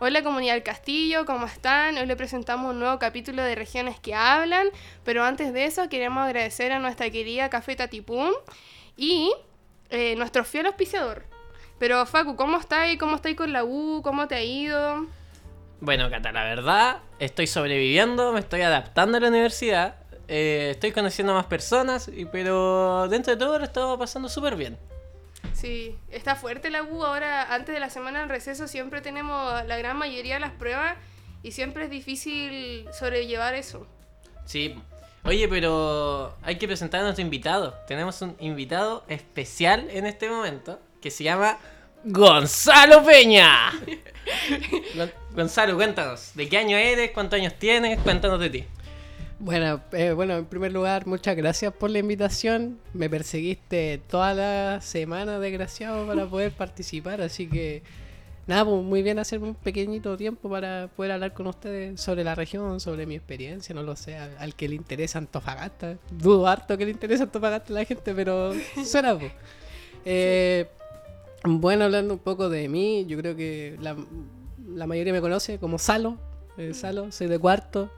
Hola comunidad del Castillo, ¿cómo están? Hoy le presentamos un nuevo capítulo de Regiones que Hablan, pero antes de eso queremos agradecer a nuestra querida Café Tatipum y eh, nuestro fiel auspiciador. Pero Facu, ¿cómo estáis? ¿Cómo estáis con la U? ¿Cómo te ha ido? Bueno, Cata, la verdad, estoy sobreviviendo, me estoy adaptando a la universidad, eh, estoy conociendo más personas, pero dentro de todo lo estamos pasando súper bien. Sí, está fuerte la U. Ahora, antes de la semana del receso, siempre tenemos la gran mayoría de las pruebas y siempre es difícil sobrellevar eso. Sí. Oye, pero hay que presentar a nuestro invitado. Tenemos un invitado especial en este momento que se llama Gonzalo Peña. Gon- Gonzalo, cuéntanos, ¿de qué año eres? ¿Cuántos años tienes? Cuéntanos de ti. Bueno, eh, bueno, en primer lugar, muchas gracias por la invitación. Me perseguiste toda la semana, desgraciado, para poder participar, así que nada, pues muy bien hacer un pequeñito tiempo para poder hablar con ustedes sobre la región, sobre mi experiencia, no lo sé, al, al que le interesa Antofagasta. Dudo harto que le interesa Antofagasta a la gente, pero suena. pues. Eh, bueno, hablando un poco de mí, yo creo que la, la mayoría me conoce como Salo. eh, Salo, soy de cuarto.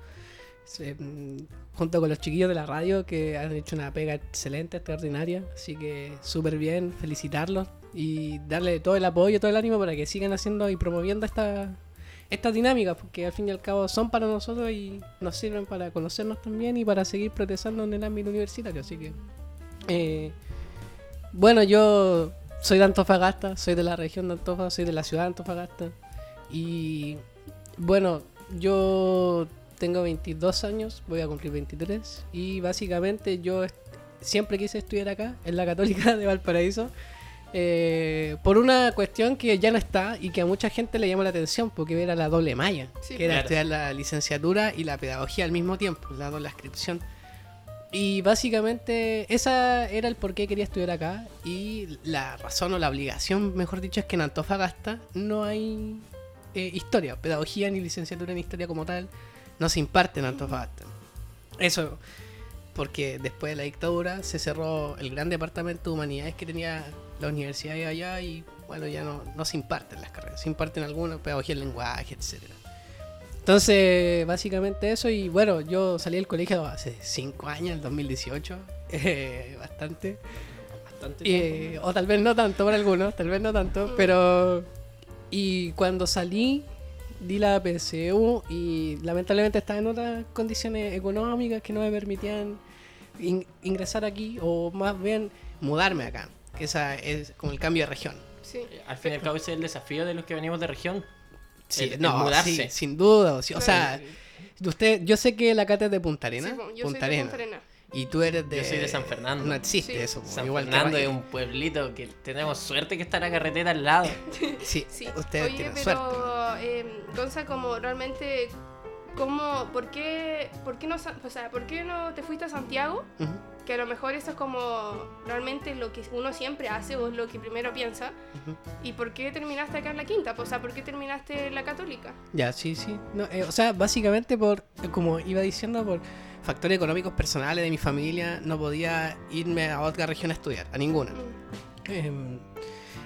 Mm, junto con los chiquillos de la radio que han hecho una pega excelente, extraordinaria. Así que súper bien, felicitarlos y darle todo el apoyo, todo el ánimo para que sigan haciendo y promoviendo esta, estas dinámicas, porque al fin y al cabo son para nosotros y nos sirven para conocernos también y para seguir progresando en el ámbito universitario. Así que, eh, bueno, yo soy de Antofagasta, soy de la región de Antofagasta, soy de la ciudad de Antofagasta. Y bueno, yo tengo 22 años, voy a cumplir 23. Y básicamente yo siempre quise estudiar acá, en la Católica de Valparaíso. eh, por una cuestión que ya no está y que a mucha gente le llamó la atención, porque era la doble malla, Sí, que era claro. estudiar la licenciatura y la pedagogía al mismo tiempo, la doble inscripción. Y básicamente esa era el por qué quería estudiar acá y la razón o la obligación, mejor dicho, es que en Antofagasta no hay eh, historia, pedagogía ni licenciatura en historia como tal, no se imparte en Antofagasta. Eso porque después de la dictadura se cerró el gran departamento de humanidades que tenía la universidad de allá y bueno, ya no, no se imparten las carreras, se imparten algunas, pedagogía del lenguaje, etcétera. Entonces, básicamente eso, y bueno, yo salí del colegio hace 5 años, en el 2018, eh, bastante. Bastante Eh, o tal vez no tanto para algunos, tal vez no tanto, pero... Y cuando salí, di la PSU y lamentablemente estaba en otras condiciones económicas que no me permitían in- ingresar aquí, o más bien mudarme acá, que esa es como el cambio de región. Sí. Eh, Al fin y al cabo ese es el desafío de los que venimos de región. Sí, El- el no, mudarse. sí, sin duda. o sí, sea, usted, yo sé que la cata es de Punta Arenas. Sí, po, yo Punta soy de Arenas. Punta Arena. Y tú eres de. Yo soy de San Fernando. No existe Sí. eso. po, San igual Fernando es un pueblito que tenemos suerte que está la carretera al lado. Sí, Sí. ustedes Oye, tienen pero, suerte. eh, Gonza, como realmente, ¿cómo, por qué, por qué no, o sea, por qué no te fuiste a Santiago? Ujú. Que a lo mejor eso es como realmente lo que uno siempre hace o es lo que primero piensa. Ujú. ¿Y por qué terminaste acá en la quinta? O sea, ¿por qué terminaste en la católica? Ya, sí, sí. No, eh, o sea, básicamente por, como iba diciendo, por factores económicos personales de mi familia, no podía irme a otra región a estudiar, a ninguna. Em,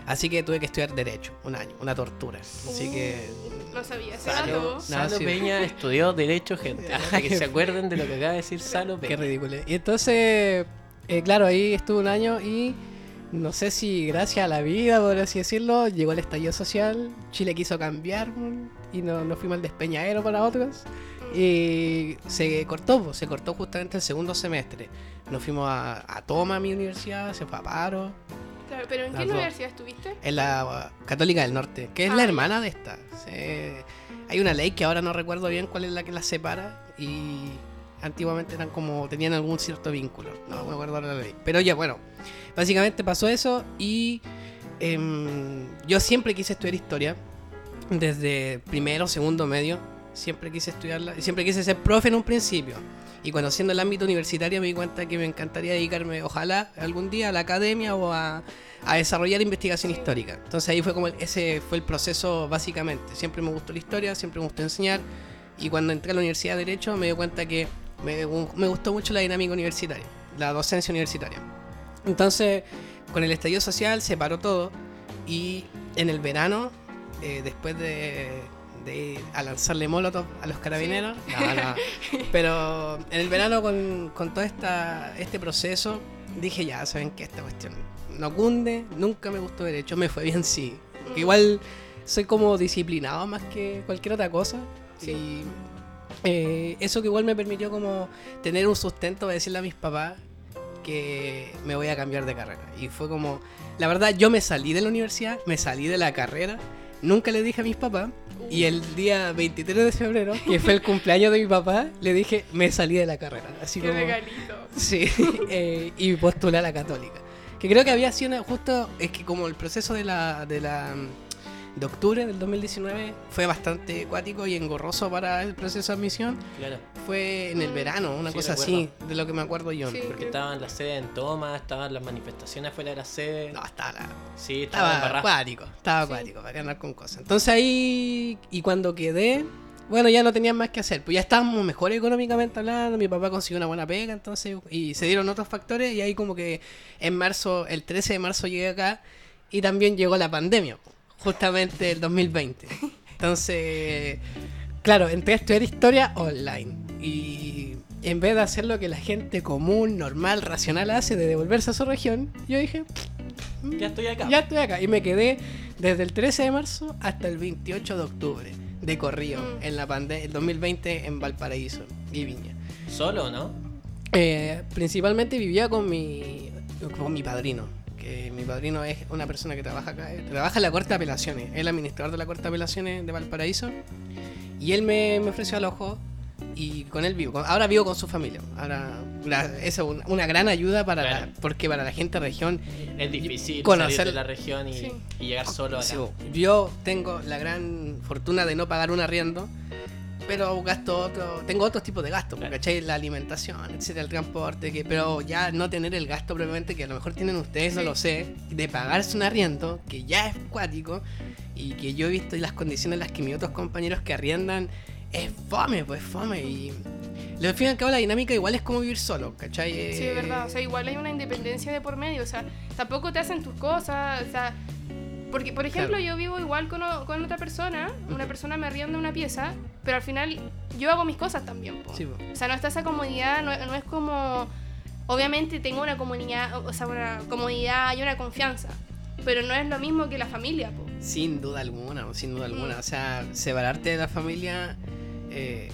así que tuve que estudiar Derecho, un año, una tortura. Así que. Uh, No sabía Salo, dato. Salo sí. Peña estudió Derecho, gente. Que se acuerden de lo que acaba de decir Salo Qué Peña. ridículo. Y entonces, eh, claro, ahí estuve un año y no sé si gracias a la vida, por así decirlo, llegó el estallido social, Chile quiso cambiar y no- nos fuimos al despeñadero para otros. Y se cortó, pues, se cortó justamente el segundo semestre. Nos fuimos a, a Toma, mi universidad, se fue a paro, Claro, ¿Pero en qué dos. universidad estuviste? en la uh, Católica del Norte, que es Ah, la ya. hermana de esta. Se- hay una ley que ahora no recuerdo bien cuál es la que las separa y antiguamente eran como tenían algún cierto vínculo. No me acuerdo la ley. Pero ya, bueno, básicamente pasó eso y em, yo siempre quise estudiar historia desde primero, segundo, medio. Siempre quise estudiarla siempre quise ser profe en un principio. Y conociendo el ámbito universitario me di cuenta que me encantaría dedicarme, ojalá, algún día a la academia o a, a desarrollar investigación histórica. Entonces ahí fue como el- ese fue el proceso básicamente. Siempre me gustó la historia, siempre me gustó enseñar. Y cuando entré a la Universidad de Derecho me di cuenta que me, me gustó mucho la dinámica universitaria, la docencia universitaria. Entonces, con el estallido social se paró todo y en el verano, eh, después de, de ir a lanzarle molotov a los carabineros. No, no. Pero en el verano con, con todo esta, este proceso dije ya, saben que esta cuestión no cunde, nunca me gustó derecho, me fue bien sí. Porque igual soy como disciplinado más que cualquier otra cosa. Y eh, eso que igual me permitió como tener un sustento de decirle a mis papás que me voy a cambiar de carrera. Y fue como, la verdad, yo me salí de la universidad, me salí de la carrera, nunca le dije a mis papás. Y el día 23 de febrero, que fue el cumpleaños de mi papá, le dije, me salí de la carrera. Así Qué como... regalito. Sí, eh, y postulé a la católica. Que creo que había sido una- justo, es que como el proceso de la, de la de octubre del 2019 fue bastante acuático y engorroso para el proceso de admisión, Claro. fue en el verano, una Sí, cosa así, de lo que me acuerdo yo. Sí. Porque estaban las sedes en toma, estaban las manifestaciones afuera de la sede. No, estaba, la- Sí, estaba estaba acuático, estaba Sí. acuático, para que andar con cosas. Entonces ahí, y cuando quedé, bueno, ya no tenían más que hacer, pues ya estábamos mejor económicamente hablando, mi papá consiguió una buena pega, entonces, y se dieron otros factores, y ahí como que en marzo, el 13 de marzo llegué acá, y también llegó la pandemia, justamente el 2020. Entonces, claro, entré a estudiar historia online, y en vez de hacer lo que la gente común, normal, racional hace, de devolverse a su región, yo dije, Ya estoy acá. ya estoy acá. Y me quedé desde el 13 de marzo hasta el 28 de octubre de corrido Mm. en la pandemia, el 2020 en Valparaíso y Viña. Solo, ¿no? Eh, principalmente vivía con mi, con mi padrino. Que mi padrino es una persona que trabaja acá, eh, trabaja en la Corte de Apelaciones, es el administrador de la Corte de Apelaciones de Valparaíso. Y él me, me ofreció al ojo y con él vivo. Ahora vivo con su familia. Ahora, la- es una, una gran ayuda para Claro. la, porque para la gente de región Es difícil Conocer- salir de la región y, Sí. y llegar solo acá. Sí, yo tengo la gran fortuna de no pagar un arriendo, pero gasto otro, tengo otros tipos de gastos, Claro. ¿cachai? La alimentación, etcétera, el transporte, que, pero ya no tener el gasto probablemente que a lo mejor tienen ustedes, no lo sé, de pagarse un arriendo, que ya es cuático, y que yo he visto las condiciones en las que mis otros compañeros que arriendan, es fome, pues fome, y... Al fin y al cabo la dinámica igual es como vivir solo, ¿cachai? Sí, es verdad. O sea, igual hay una independencia de por medio. O sea, tampoco te hacen tus cosas. O sea, porque, por ejemplo, Claro. yo vivo igual con, o- con otra persona. Una persona me arrienda una pieza, pero al final yo hago mis cosas también. po. Sí, po. O sea, no está esa comodidad, no, no es como. Obviamente tengo una comunidad, o sea, una comodidad y una confianza. Pero no es lo mismo que la familia, po. Sin duda alguna, sin duda alguna. Mm. O sea, separarte de la familia. eh,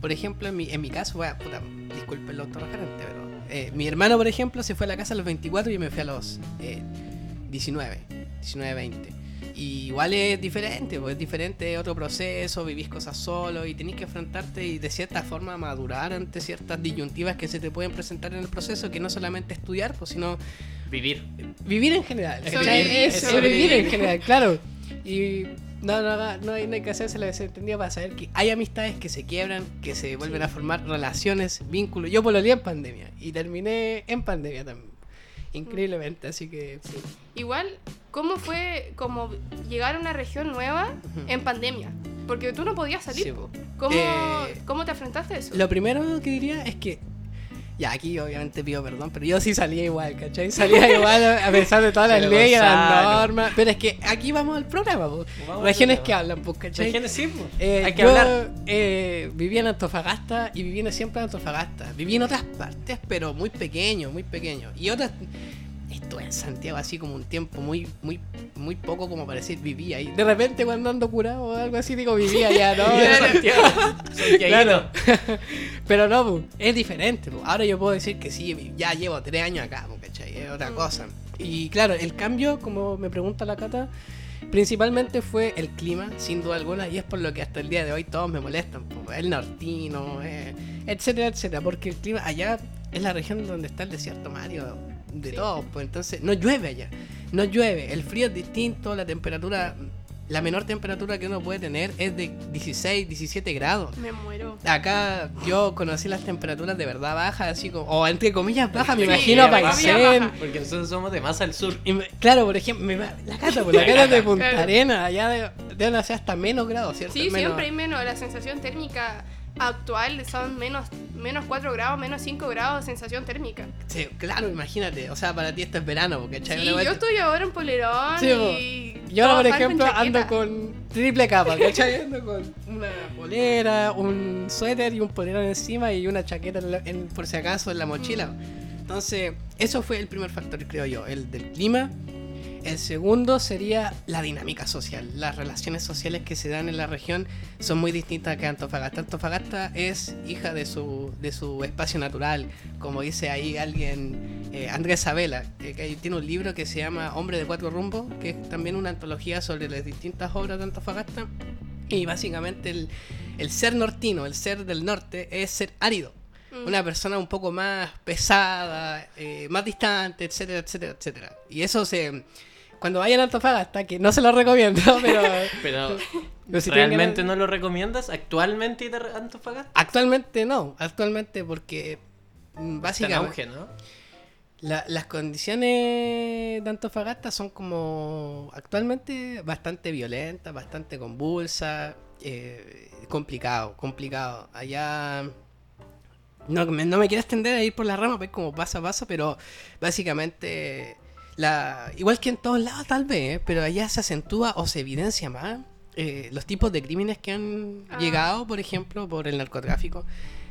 por ejemplo, en mi, en mi caso, bueno, puta, disculpen lo autorreferente, pero. eh, mi hermano, por ejemplo, se fue a la casa a los 24 y yo me fui a los eh, 19, 19, 20. Y igual es diferente, pues es diferente, es otro proceso, vivís cosas solo y tenés que enfrentarte y de cierta forma madurar ante ciertas disyuntivas que se te pueden presentar en el proceso, que no solamente estudiar, pues sino Vivir. vivir en general. Es ¿cachai? vivir, Es sobrevivir sobrevivir. en general, claro. Y no, no, no, no hay, no hay que hacerse la desentendida para saber que hay amistades que se quiebran, que se vuelven Sí. a formar relaciones, vínculos. Yo pololeé en pandemia y terminé en pandemia también. Increíblemente, así que sí. Igual, ¿cómo fue como llegar a una región nueva en pandemia? Porque tú no podías salir. Sí, po. ¿Cómo, Eh, ¿Cómo te enfrentaste a eso? Lo primero que diría es que. Ya, aquí obviamente pido perdón, pero yo sí salía igual, ¿cachai? Salía igual a pesar de todas las leyes, las normas. Pero es que aquí vamos al programa. Vamos al Regiones programa. que hablan, pues, ¿cachai? Regiones sí, pues. Eh, Hay que yo, hablar. eh, viví en Antofagasta y viví en- siempre en Antofagasta. Viví en otras partes, pero muy pequeño, muy pequeño. Y otras. Estuve en Santiago así como un tiempo muy, muy, muy poco como para decir vivía ahí. De repente cuando ando curado o algo así digo vivía ya, ¿no? Santiaguino. Pero no, pu, es diferente. pu. Ahora yo puedo decir que sí, ya llevo tres años acá, pu, ¿cachai? Es otra Mm. cosa. Y claro, el cambio, como me pregunta la Cata, principalmente fue el clima, sin duda alguna, y es por lo que hasta el día de hoy todos me molestan. El nortino, eh, etcétera, etcétera. Porque el clima allá es la región donde está el desierto Mario, de Sí. todos, pues entonces no llueve allá. No llueve, el frío es distinto, la temperatura, la menor temperatura que uno puede tener es de 16, 17 grados. Me muero. Acá yo conocí las temperaturas de verdad bajas, así como, o entre comillas bajas, me Sí, imagino bajas. Porque nosotros somos de más al sur. Y me- claro, por ejemplo, me la cata, por la cata de Punta Claro. Arena, allá de- deben hacer hasta menos grados, ¿cierto? Sí, Menos- siempre hay menos. La sensación térmica actual son menos, menos 4 grados, menos 5 grados de sensación térmica. Sí, claro, imagínate, o sea, para ti esto es verano, porque Sí, yo estoy ahora en polerón Sí, y Yo ahora, por van con ejemplo, ando con triple capa, ¿cachai? Ando con una polera, un suéter y un polerón encima y una chaqueta en la- en- por si acaso en la mochila. Entonces, eso fue el primer factor, creo yo, el del clima. El segundo sería la dinámica social. Las relaciones sociales que se dan en la región son muy distintas que Antofagasta. Antofagasta es hija de su, de su espacio natural, como dice ahí alguien, eh, Andrés Sabela, eh, que tiene un libro que se llama Hombre de Cuatro Rumbos, que es también una antología sobre las distintas obras de Antofagasta. Y básicamente el, el ser nortino, el ser del norte, es ser árido. Mm. Una persona un poco más pesada, eh, más distante, etcétera, etcétera, etcétera. Y eso se... Cuando vayan a Antofagasta, que no se lo recomiendo, pero... Pero, pero si ¿realmente ganas- no lo recomiendas actualmente ir a Antofagasta? Actualmente no, actualmente porque mm, básicamente auge, ¿no? la- las condiciones de Antofagasta son como actualmente bastante violentas, bastante convulsas, eh, complicado, complicado. Allá no me, no me quiero extender a ir por la rama, pues como paso a paso, pero básicamente la igual que en todos lados tal vez, ¿eh? pero allá se acentúa o se evidencia más eh, los tipos de crímenes que han Ah. llegado, por ejemplo, por el narcotráfico.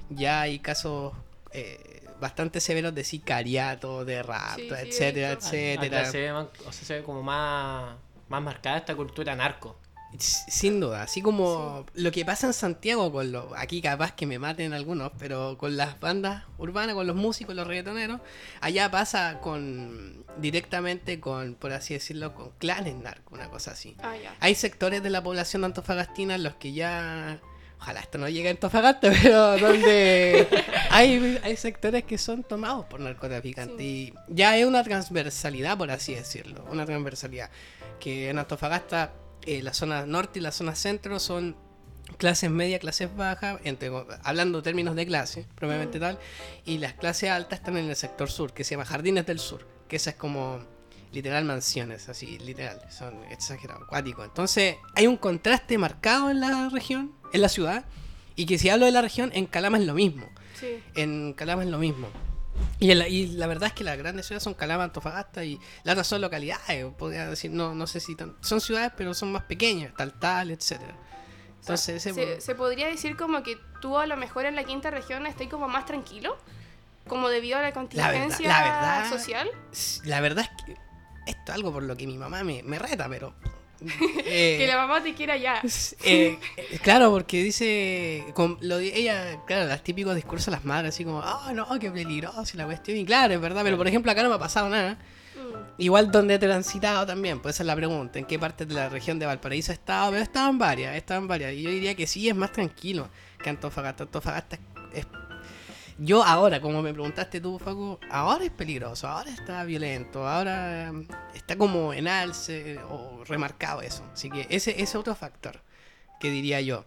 Ya hay casos eh, bastante severos de sicariato, de rapto, Sí, etcétera, etcétera. Acá se ve, más- o sea, se ve como más, más marcada esta cultura narco. Sin duda, así como lo que pasa en Santiago con los, aquí capaz que me maten algunos, pero con las bandas urbanas, con los músicos, los reggaetoneros, allá pasa con directamente con, por así decirlo, con clanes narcos, una cosa así. Ah. Hay sectores de la población de Antofagastina en los que ya, ojalá esto no llegue a Antofagasta, pero donde hay, hay sectores que son tomados por narcotraficantes y ya hay una transversalidad, por así decirlo, una transversalidad que en Antofagasta eh, la zona norte y la zona centro son clases media, clases bajas, entre, hablando términos de clase, probablemente tal, y las clases altas están en el sector sur, que se llama Jardines del Sur, que esa es como literal mansiones, así, literal, son exagerados, acuáticos. Entonces, hay un contraste marcado en la región, en la ciudad, y que si hablo de la región, en Calama es lo mismo. Sí. En Calama es lo mismo. Y, y la verdad es que las grandes ciudades son Calama, Antofagasta y las otras son localidades, podría decir, no, no sé si tan- son ciudades, pero son más pequeñas, tal tal, etcétera. Entonces, ese- Se, se podría decir como que tú a lo mejor en la quinta región estás como más tranquilo, como debido a la contingencia la verdad- social. la verdad es que esto es algo por lo que mi mamá me, me reta, pero eh, Que la mamá te quiera ya. Eh, eh, claro, porque dice, con lo de ella, claro, los típicos discursos de las madres, así como, ah, no, qué peligroso y la cuestión, y claro, es verdad, pero por ejemplo acá no me ha pasado nada. Mm. Igual donde he transitado también, pues esa es la pregunta, ¿en qué parte de la región de Valparaíso he estado? Pero he estado en varias, he estado en varias, y yo diría que sí, es más tranquilo que Antofagasta. Antofagasta es... Yo ahora, como me preguntaste tú, Facu, ahora es peligroso, ahora está violento, ahora eh, está como en alce o remarcado eso. Así que ese ese es otro factor que diría yo.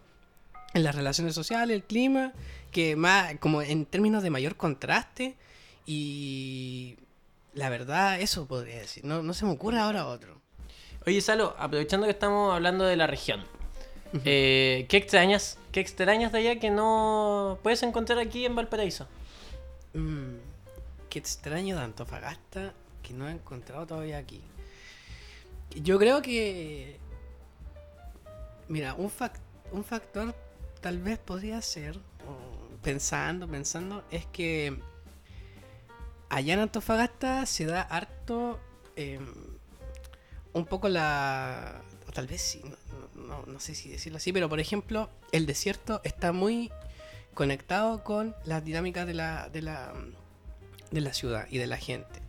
En las relaciones sociales, el clima, que más, como en términos de mayor contraste y la verdad, eso podría decir. No, no se me ocurre ahora otro. Oye, Salo, aprovechando que estamos hablando de la región, eh, ¿qué extrañas? ¿Qué extrañas de allá que no puedes encontrar aquí en Valparaíso? Mm, qué extraño de Antofagasta que no he encontrado todavía aquí. Yo creo que. Mira, un, fac- un factor tal vez podría ser, pensando, pensando, es que allá en Antofagasta se da harto. eh, un poco la. o tal vez sí, no- no- sé si decirlo así, pero por ejemplo, el desierto está muy conectado con las dinámicas de la, de la, de la ciudad y de la gente.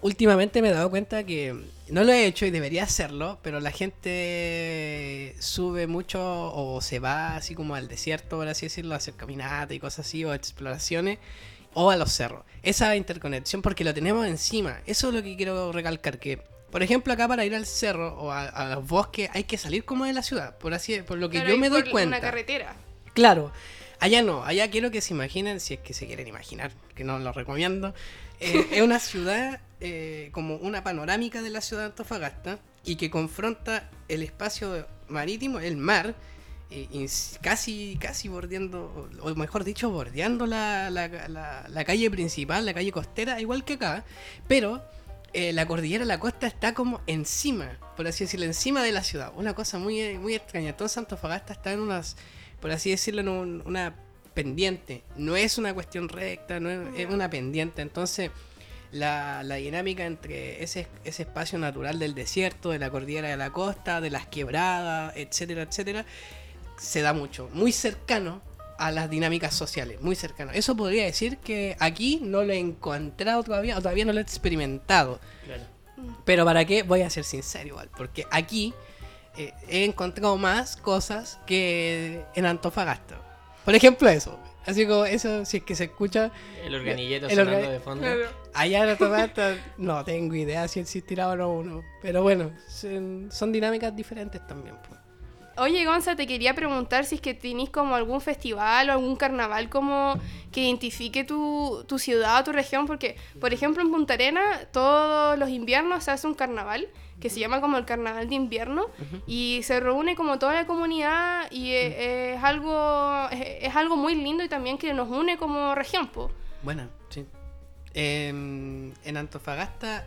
Últimamente me he dado cuenta que no lo he hecho y debería hacerlo, pero la gente sube mucho o se va así como al desierto, por así decirlo, a hacer caminata y cosas así, o exploraciones, o a los cerros. Esa interconexión, porque lo tenemos encima. Eso es lo que quiero recalcar, que por ejemplo acá para ir al cerro o a, a los bosques hay que salir como de la ciudad, por así por lo que Claro, yo me doy por cuenta. Una carretera. Claro, allá no, allá quiero que se imaginen, si es que se quieren imaginar, que no lo recomiendo, eh, es una ciudad eh, como una panorámica de la ciudad de Antofagasta y que confronta el espacio marítimo, el mar, eh, casi, casi bordeando, o mejor dicho, bordeando la, la- la- la calle principal, la calle costera, igual que acá, pero eh, la cordillera de la costa está como encima, por así decirlo, encima de la ciudad. Una cosa muy, eh, muy extraña. Todo Antofagasta está en unas, por así decirlo, en un- una pendiente. No es una cuestión recta, no es, es una pendiente. Entonces, la, la dinámica entre ese, ese espacio natural del desierto, de la cordillera de la costa, de las quebradas, etcétera, etcétera, se da mucho. Muy cercano a las dinámicas sociales, muy cercano. Eso podría decir que aquí no lo he encontrado todavía, o todavía no lo he experimentado. Claro. Pero para qué, voy a ser sincero igual, porque aquí eh, he encontrado más cosas que en Antofagasta. Por ejemplo eso. Así como eso, si es que se escucha, El organillero El sonando de fondo. Claro. allá en Antofagasta no tengo idea si existirá o no uno. Pero bueno, son, son dinámicas diferentes también. pues. Oye, Gonza, te quería preguntar si es que tenéis como algún festival o algún carnaval como que identifique tu, tu ciudad o tu región, porque, por ejemplo, en Punta Arena todos los inviernos se hace un carnaval que se llama como el carnaval de invierno y se reúne como toda la comunidad y eh, es, algo es, es algo muy lindo y también que nos une como región, po. Bueno, sí. En, en Antofagasta,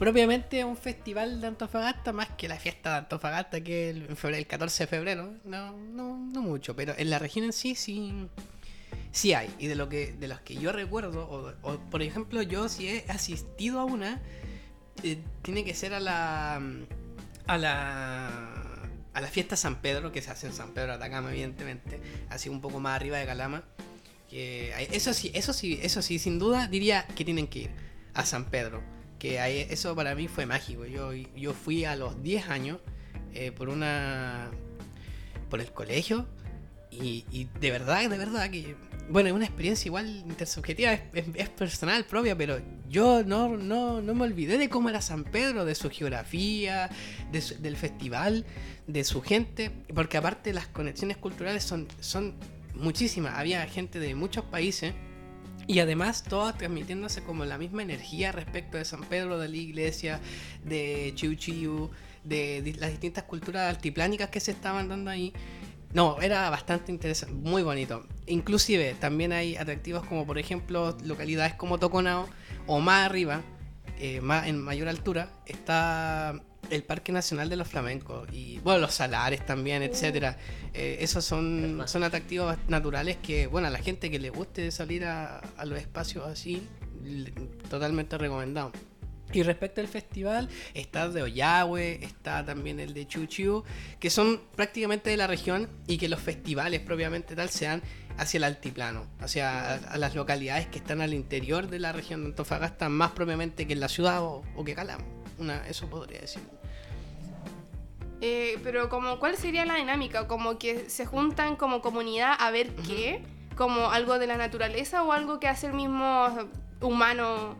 propiamente un festival de Antofagasta, más que la fiesta de Antofagasta, que el, el 14 de febrero, no, no, no mucho, pero en la región en sí, sí, sí hay. Y de, lo que, de los que yo recuerdo, o, por ejemplo, yo si he asistido a una, eh, tiene que ser a la, a la, a la fiesta San Pedro, que se hace en San Pedro Atacama, evidentemente, así un poco más arriba de Calama. Eso sí, eso sí, eso sí, sin duda diría que tienen que ir a San Pedro. Que eso para mí fue mágico. Yo, yo fui a los 10 años eh, por una. por el colegio. Y, y de verdad, de verdad que. Bueno, es una experiencia igual intersubjetiva, es, es- es personal, propia, pero yo no, no, no me olvidé de cómo era San Pedro, de su geografía, de su- del festival, de su gente, porque aparte las conexiones culturales son, son muchísimas. Había gente de muchos países y además todas transmitiéndose como la misma energía respecto de San Pedro, de la iglesia, de Chiu Chiu, de las distintas culturas altiplánicas que se estaban dando ahí. No, era bastante interesante, muy bonito. Inclusive también hay atractivos como por ejemplo localidades como Toconao o más arriba, eh, más, en mayor altura, está el Parque Nacional de los Flamencos y bueno, los salares también, etcétera. Eh, esos son, son atractivos naturales que, bueno, a la gente que le guste salir a, a los espacios así, totalmente recomendado. Y respecto al festival, está el de Ollagüe, está también el de Chuchiu, que son prácticamente de la región y que los festivales propiamente tal se dan hacia el altiplano, hacia a, a las localidades que están al interior de la región de Antofagasta, más propiamente que en la ciudad o, o que Calama. Una, eso podría decir. Eh, pero como, ¿cuál sería la dinámica? Como que se juntan como comunidad a ver qué, como algo de la naturaleza o algo que hace el mismo humano,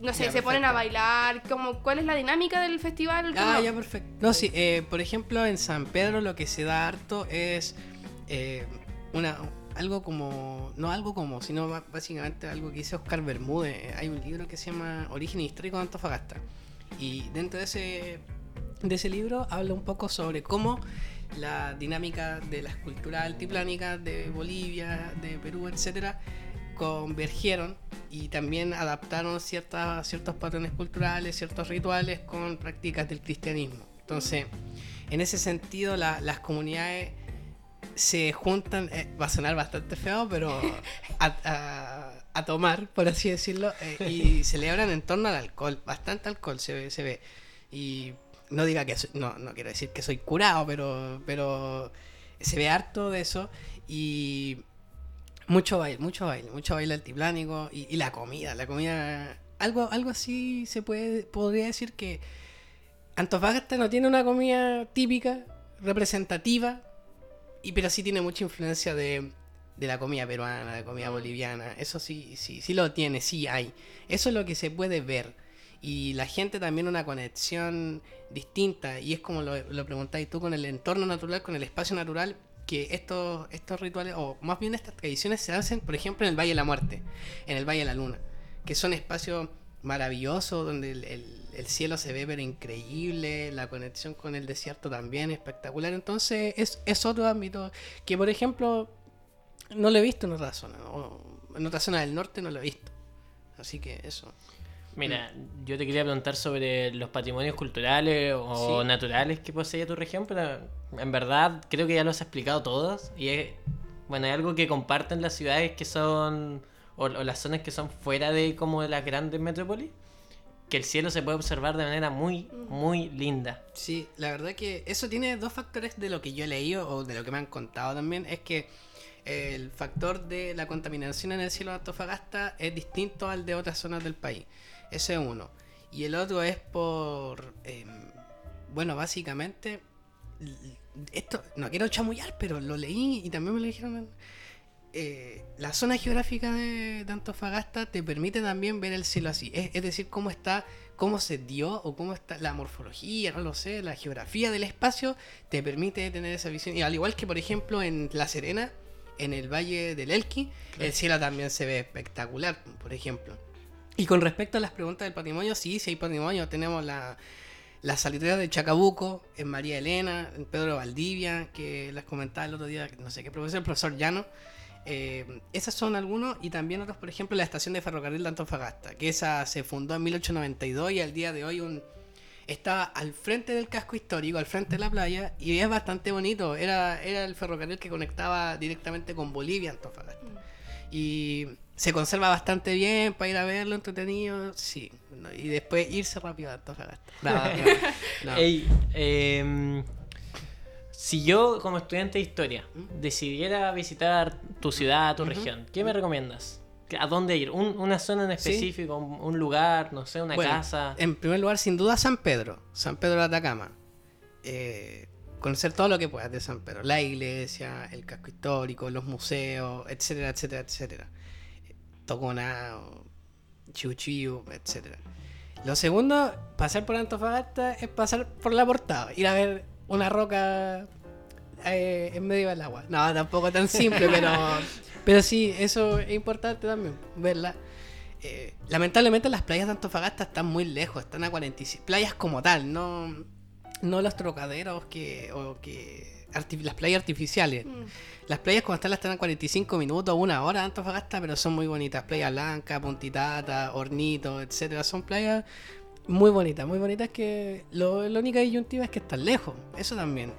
no sé, Ya, se ponen a bailar, como, ¿cuál es la dinámica del festival? Ah, ya, perfecto. No, sí, eh, por ejemplo, en San Pedro lo que se da harto es eh, una algo como, no algo como, sino básicamente algo que dice Oscar Bermúdez. Hay un libro que se llama Origen Histórico de Antofagasta. Y dentro de ese, de ese libro habla un poco sobre cómo la dinámica de las culturas altiplánicas de Bolivia, de Perú, etcétera, convergieron y también adaptaron ciertas, ciertos patrones culturales, ciertos rituales con prácticas del cristianismo. Entonces, en ese sentido, la- las comunidades se juntan, eh, va a sonar bastante feo, pero a, a- a tomar, por así decirlo, eh, y celebran en torno al alcohol, bastante alcohol se ve. Se ve. Y no diga que soy- no, no quiero decir que soy curado, pero, pero se ve harto de eso. Y mucho baile, mucho baile, mucho baile altiplánico y, y la comida, la comida, algo, algo así se puede, podría decir que Antofagasta no tiene una comida típica, representativa, y pero sí tiene mucha influencia de, de la comida peruana, de la comida boliviana, eso sí, sí, sí lo tiene, sí hay, eso es lo que se puede ver. Y la gente también una conexión distinta, y es como lo, lo preguntáis tú con el entorno natural, con el espacio natural, que estos, estos rituales, o más bien estas tradiciones se hacen, por ejemplo, en el Valle de la Muerte, en el Valle de la Luna, que son espacios maravillosos donde el, el- el cielo se ve pero increíble, la conexión con el desierto también espectacular. Entonces es, es otro ámbito que, por ejemplo, no lo he visto en otra zona, en otra zona del norte no lo he visto. Así que eso. Mira, yo te quería preguntar sobre los patrimonios culturales o Sí. naturales que posee tu región, pero en verdad creo que ya los has explicado todos. Y es, bueno, hay algo que comparten las ciudades que son, o, o las zonas que son fuera de como de las grandes metrópolis, que el cielo se puede observar de manera muy, muy linda. Sí, la verdad que eso tiene dos factores de lo que yo he leído o de lo que me han contado también. Es que el factor de la contaminación en el cielo de Antofagasta es distinto al de otras zonas del país. Ese es uno. Y el otro es por, em, bueno, básicamente, esto, no quiero chamullar, pero lo leí y también me lo dijeron. eh, la zona geográfica de, de Antofagasta te permite también ver el cielo así. Es, es decir, cómo está, cómo se dio o cómo está la morfología, no lo sé, la geografía del espacio te permite tener esa visión. Y al igual que, por ejemplo, en La Serena, en el Valle del Elqui, el cielo también se ve espectacular, por ejemplo. Y con respecto a las preguntas del patrimonio, sí, sí hay patrimonio. Tenemos la, la de Chacabuco, en María Elena, en Pedro Valdivia, que las comentaba el otro día, no sé qué profesor, el profesor Llano. Eh, esas son algunos y también otros, por ejemplo, la estación de ferrocarril de Antofagasta, que esa se fundó en 1892 y al día de hoy un, está al frente del casco histórico, al frente de la playa y es bastante bonito. Era, era el ferrocarril que conectaba directamente con Bolivia, Antofagasta. Y se conserva bastante bien para ir a verlo entretenido, sí. No, Y después irse rápido a Antofagasta. No, no, no. Ey, em, si yo como estudiante de historia decidiera visitar tu ciudad, tu región, ¿qué me recomiendas? ¿A dónde ir? ¿Un- ¿Una zona en Sí. específico? ¿Un un lugar? No sé, una Bueno, casa? En primer lugar, sin duda, San Pedro. San Pedro de Atacama. Eh, conocer todo lo que puedas de San Pedro. La iglesia, el casco histórico, los museos, etcétera, etcétera, etcétera. Toconao, Chiu, etcétera. Lo segundo, pasar por Antofagasta es pasar por la portada. Ir a ver una roca eh, en medio del agua. No, tampoco tan simple, pero, pero sí, eso es importante también, verla. Eh, lamentablemente las playas de Antofagasta están muy lejos, están a 45 playas como tal, no, no los trocaderos que, o que las playas artificiales. Mm. Las playas como están están a 45 minutos, una hora de Antofagasta, pero son muy bonitas. Playa Blanca, Puntitata, Hornito, etcétera, son playas muy bonitas, muy bonitas que lo, la única disyuntiva es que están lejos, eso también.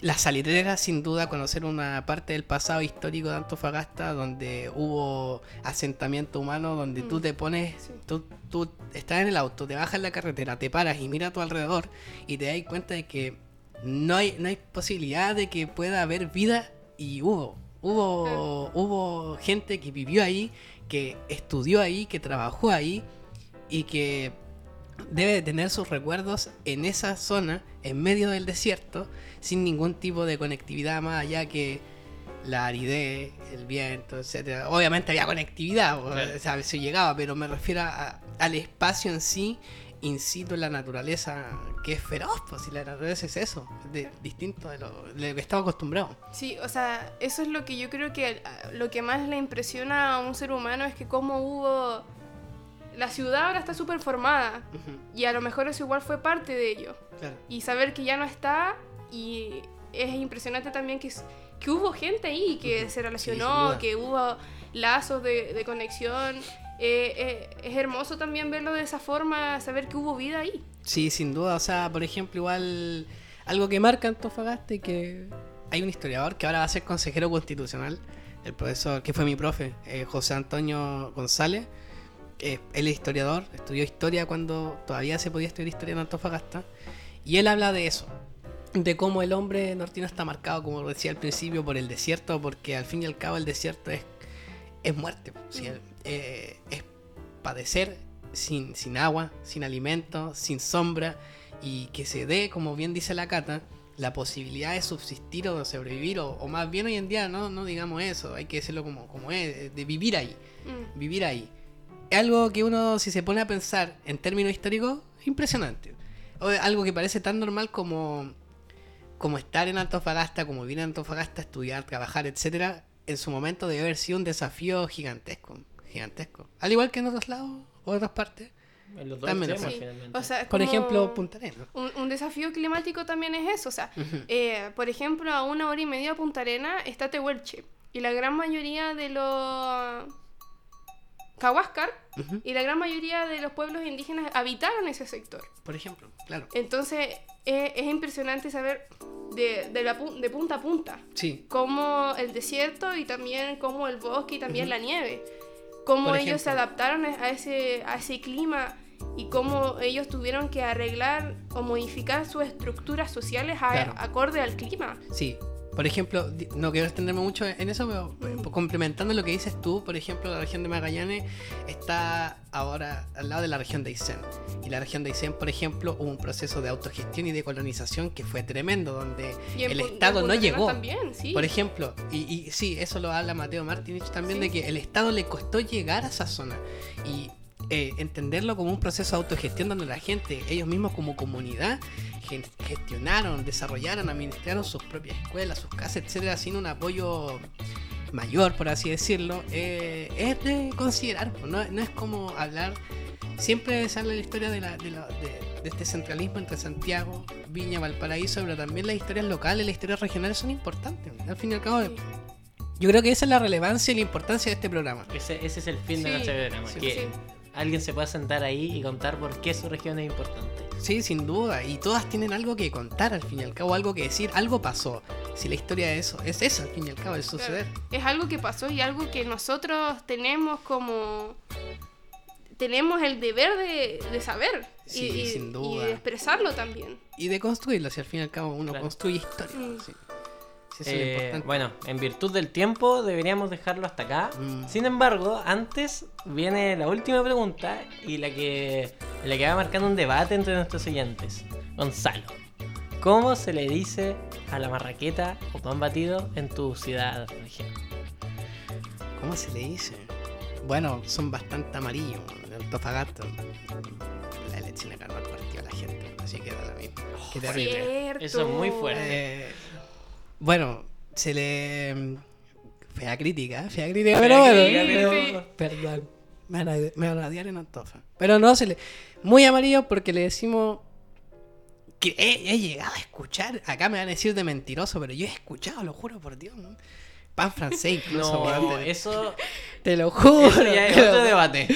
Las salitreras, sin duda, conocer una parte del pasado histórico de Antofagasta donde hubo asentamiento humano, donde tú Mm. te pones, Sí. tú, tú estás en el auto, te bajas en la carretera, te paras y miras a tu alrededor y te das cuenta de que no hay, no hay posibilidad de que pueda haber vida y hubo. Hubo, hubo gente que vivió ahí, que estudió ahí, que trabajó ahí y que debe de tener sus recuerdos en esa zona, en medio del desierto, sin ningún tipo de conectividad más allá que la aridez, el viento, etcétera. Obviamente había conectividad, o sea, se llegaba, pero me refiero a- al espacio en sí, in situ en la naturaleza, que es feroz, pues si la naturaleza es eso, es de- distinto de lo, de lo que estamos acostumbrados. Sí, o sea, eso es lo que yo creo que lo que más le impresiona a un ser humano es que cómo hubo... La ciudad ahora está súper formada Ujú, y a lo mejor eso igual fue parte de ello. claro. Y saber que ya no está y es impresionante también que, que hubo gente ahí que Ujú. se Sí, relacionó, duda. que hubo lazos de, de conexión. Eh, eh, es hermoso también verlo de esa forma, saber que hubo vida ahí. Sí, sin duda. O sea, por ejemplo, igual algo que marca Antofagasta y que hay un historiador que ahora va a ser consejero constitucional, el profesor que fue mi profe, eh, José Antonio González. Él es historiador, estudió historia cuando todavía se podía estudiar historia en Antofagasta. Y él habla de eso, de cómo el hombre nortino está marcado, como decía al principio, por el desierto, porque al fin y al cabo el desierto es, es muerte. ¿sí? Mm. Eh, es padecer sin, sin agua, sin alimento, sin sombra, y que se dé, como bien dice la Cata, la posibilidad de subsistir o de sobrevivir, o, o más bien hoy en día no, no digamos eso, hay que decirlo como, como es, de vivir ahí, Mm. vivir ahí. Es algo que uno, si se pone a pensar en términos históricos, es impresionante. O algo que parece tan normal como, como estar en Antofagasta, como vivir en Antofagasta, estudiar, trabajar, etcétera, en su momento debe haber sido un desafío gigantesco, gigantesco. Al igual que en otros lados o otras partes. En los dos También, extremos, Sí. finalmente. O sea, Por ejemplo, Punta Arenas. Un, un desafío climático también es eso. O sea, Ujú. eh, por ejemplo, a una hora y media de Punta Arena está Tehuelche. Y la gran mayoría de los Cahuáscar Ujú. y la gran mayoría de los pueblos indígenas habitaron ese sector. Por ejemplo, claro. Entonces es, es impresionante saber de, de, la, de punta a punta Sí, cómo el desierto y también cómo el bosque y también la nieve, cómo ellos se adaptaron a ese, a ese clima y cómo ellos tuvieron que arreglar o modificar sus estructuras sociales a- Claro. acorde al clima. sí. Por ejemplo, no quiero extenderme mucho en eso, pero eh, complementando lo que dices tú, por ejemplo, la región de Magallanes está ahora al lado de la región de Aysén. Y la región de Aysén, por ejemplo, hubo un proceso de autogestión y de colonización que fue tremendo, donde el Estado no llegó. También, sí. Por ejemplo, y, y sí, eso lo habla Mateo Martinich también, Sí. de que el Estado le costó llegar a esa zona y eh, entenderlo como un proceso de autogestión donde la gente, ellos mismos como comunidad, gestionaron, desarrollaron, administraron sus propias escuelas, sus casas, etcétera, sin un apoyo mayor, por así decirlo, eh, es de considerar, pues, no, no es como hablar. Siempre sale la historia de, la, de, la- de- de este centralismo entre Santiago, Viña, Valparaíso, pero también las historias locales, las historias regionales son importantes. Al fin y al cabo, Sí. yo creo que esa es la relevancia y la importancia de este programa. Ese, ese es el fin de Sí, nuestro programa. sí, que sí. Alguien se pueda sentar ahí y contar por qué su región es importante. Sí, sin duda. Y todas tienen algo que contar al fin y al cabo, algo que decir, algo pasó. Si la historia de eso es eso al fin y al cabo, el suceder. Es algo que pasó y algo que nosotros tenemos como... Tenemos el deber de, de saber y- Sí, y, sin y duda. de expresarlo también. Y de construirlo, si al fin y al cabo uno Claro. construye historia. Mm. sí. Sí, eso es lo Eh, importante. bueno, en virtud del tiempo deberíamos dejarlo hasta acá. Mm. Sin embargo, antes viene la última pregunta y la que, la que va marcando un debate entre nuestros oyentes. Gonzalo, ¿cómo se le dice a la marraqueta o pan batido en tu ciudad región? ¿Cómo se le dice? Bueno, son bastante amarillos. Antofagasta, la elección ganó el partido a la gente. Así que da lo mismo. Qué terrible. Cierto. Eso es muy fuerte. Eh, bueno, se le. Fea crítica, fea crítica, Fea pero bueno. crítica, pero- pero- Perdón. Me van, a, me van a odiar en Antofa. Pero no, se le. Muy amarillo porque le decimos. Que he, he llegado a escuchar. Acá me van a decir de mentiroso, pero yo he escuchado, lo juro por Dios. ¿no? Pan francés incluso. No, eso, te lo juro. eso ya es otro debate.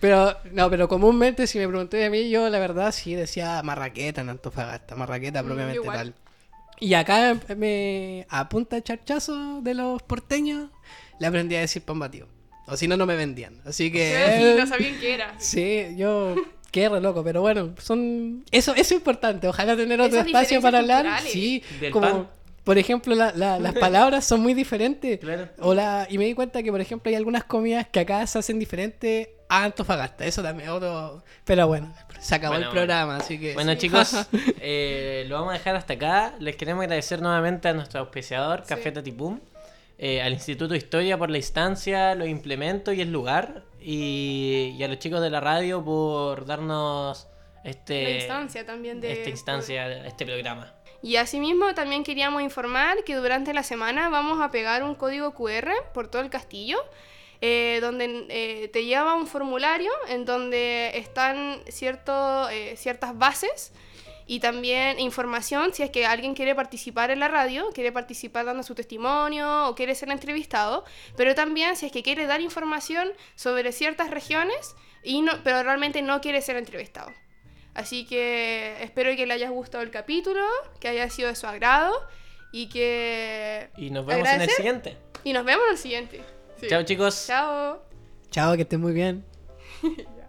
Pero, no, pero comúnmente si me pregunté a mí, yo la verdad sí decía marraqueta en Antofagasta, marraqueta Mm, propiamente igual. tal. Y acá me, a punta de charchazo de los porteños, le aprendí a decir pan batido. O si no, no me vendían. Así Sí, que... no sabían qué era. Sí, yo quedé re loco, pero bueno, son eso, eso es importante. Ojalá tener otro Esas espacio para hablar. Sí, Del como pan. por ejemplo la- la- las palabras son muy diferentes. Claro. O la, y me di cuenta que por ejemplo hay algunas comidas que acá se hacen diferentes a Antofagasta. Eso también es otro. Pero bueno, se acabó Bueno, el programa, así que. Bueno sí. chicos, eh, lo vamos a dejar hasta acá. Les queremos agradecer nuevamente a nuestro auspiciador, Café Sí. Tatipum, eh, al Instituto de Historia por la instancia, los implementos y el lugar, y, y a los chicos de la radio por darnos este, La instancia también de... esta instancia, este programa. Y asimismo también queríamos informar que durante la semana vamos a pegar un código QR por todo el castillo, eh, donde eh, te lleva un formulario en donde están cierto, eh, ciertas bases y también información si es que alguien quiere participar en la radio, quiere participar dando su testimonio o quiere ser entrevistado, pero también si es que quiere dar información sobre ciertas regiones, y no, pero realmente no quiere ser entrevistado. Así que espero que le haya gustado el capítulo, que haya sido de su agrado y que... Y nos vemos en el Agradecer. siguiente. Y nos vemos en el siguiente. Sí. Chao chicos. Chao. Chao, que estén muy bien.